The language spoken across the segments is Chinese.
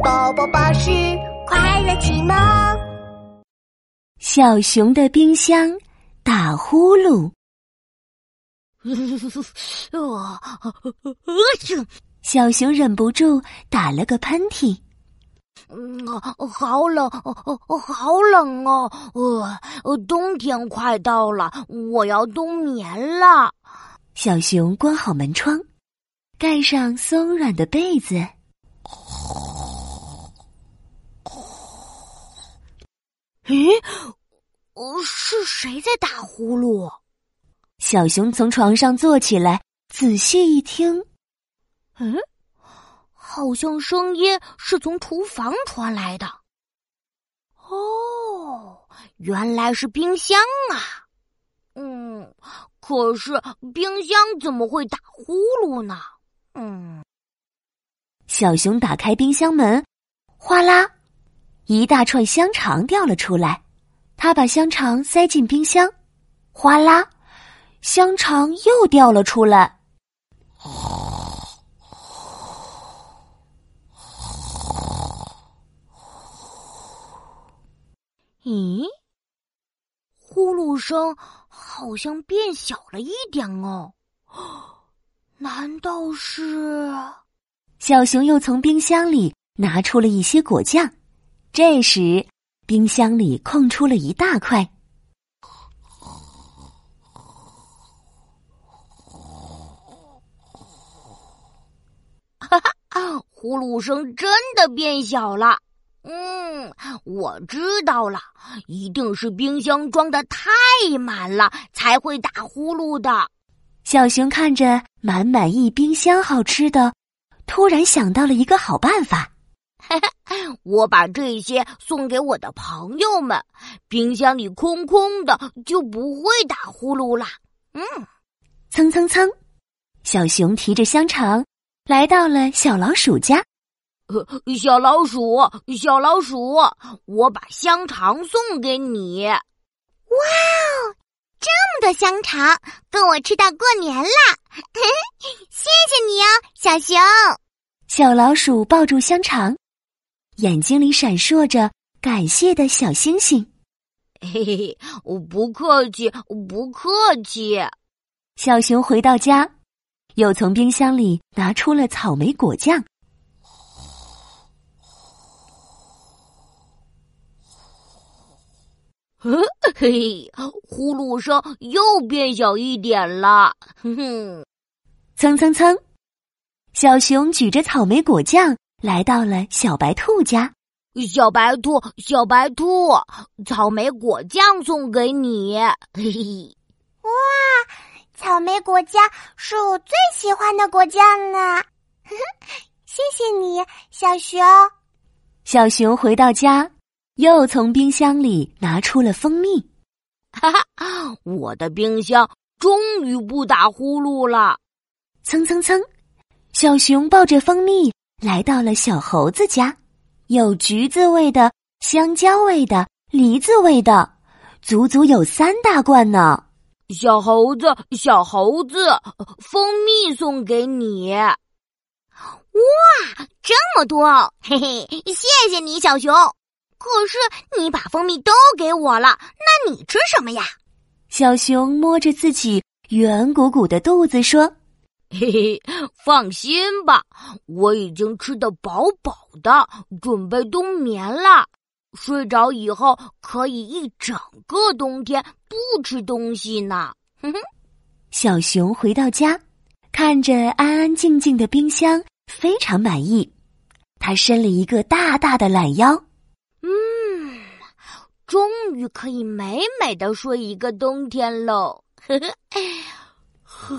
宝宝巴士快乐启蒙。小熊的冰箱打呼噜。小熊忍不住打了个喷嚏。嗯，好冷，好冷哦！呃，冬天快到了，我要冬眠了。小熊关好门窗，盖上松软的被子。咦，是谁在打呼噜？小熊从床上坐起来，仔细一听，嗯，好像声音是从厨房传来的。哦，原来是冰箱啊！嗯，可是冰箱怎么会打呼噜呢？嗯，小熊打开冰箱门，哗啦。一大串香肠掉了出来，他把香肠塞进冰箱，哗啦，香肠又掉了出来。咦，呼噜声好像变小了一点哦，难道是？小熊又从冰箱里拿出了一些果酱。这时，冰箱里空出了一大块。哈哈，呼噜声真的变小了。嗯，我知道了，一定是冰箱装的太满了，才会打呼噜的。小熊看着满满一冰箱好吃的，突然想到了一个好办法。我把这些送给我的朋友们，冰箱里空空的，就不会打呼噜啦。嗯，蹭蹭蹭，小熊提着香肠来到了小老鼠家。小老鼠，小老鼠，我把香肠送给你。哇哦，这么多香肠，够我吃到过年啦！谢谢你哦，小熊。小老鼠抱住香肠。眼睛里闪烁着感谢的小星星。嘿嘿嘿，我不客气，不客气。小熊回到家，又从冰箱里拿出了草莓果酱。嗯，嘿，呼噜声又变小一点了。哼哼，蹭蹭蹭，小熊举着草莓果酱。来到了小白兔家，小白兔，小白兔，草莓果酱送给你。嘿嘿，哇，草莓果酱是我最喜欢的果酱呢。谢谢你，小熊。小熊回到家，又从冰箱里拿出了蜂蜜。哈哈，我的冰箱终于不打呼噜了。蹭蹭蹭，小熊抱着蜂蜜。来到了小猴子家，有橘子味的、香蕉味的、梨子味的，足足有三大罐呢。小猴子，小猴子，蜂蜜送给你。哇，这么多！嘿嘿，谢谢你，小熊。可是你把蜂蜜都给我了，那你吃什么呀？小熊摸着自己圆鼓鼓的肚子说。嘿嘿，放心吧，我已经吃得饱饱的，准备冬眠了。睡着以后可以一整个冬天不吃东西呢。哼哼，小熊回到家，看着安安静静的冰箱，非常满意。他伸了一个大大的懒腰，嗯，终于可以美美的睡一个冬天喽。呵呵，呵。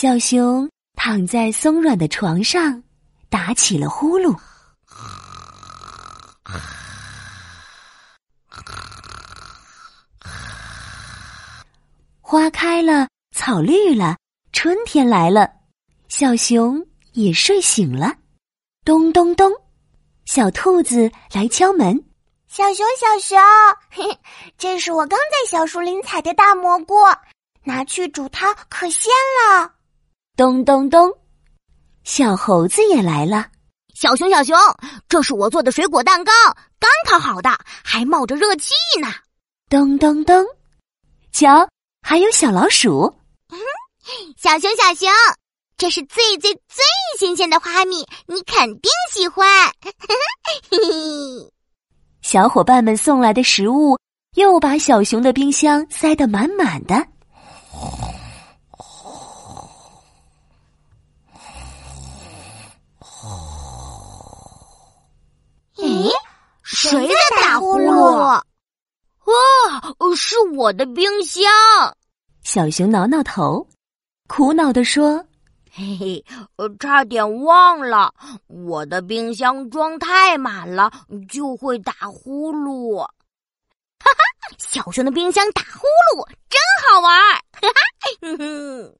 小熊躺在松软的床上，打起了呼噜。花开了，草绿了，春天来了，小熊也睡醒了。咚咚咚，小兔子来敲门。小熊，小熊，嘿，这是我刚在小树林采的大蘑菇，拿去煮汤可鲜了。咚咚咚，小猴子也来了。小熊，小熊，这是我做的水果蛋糕，刚烤好的，还冒着热气呢。咚咚咚，瞧，还有小老鼠。小熊，小熊，这是最最最新鲜的花蜜，你肯定喜欢。小伙伴们送来的食物又把小熊的冰箱塞得满满的。咦，谁在打呼噜？哦，是我的冰箱。小熊挠挠头，苦恼地说：“嘿嘿，差点忘了，我的冰箱装太满了，就会打呼噜。”哈哈，小熊的冰箱打呼噜真好玩！哈哈，哼哼。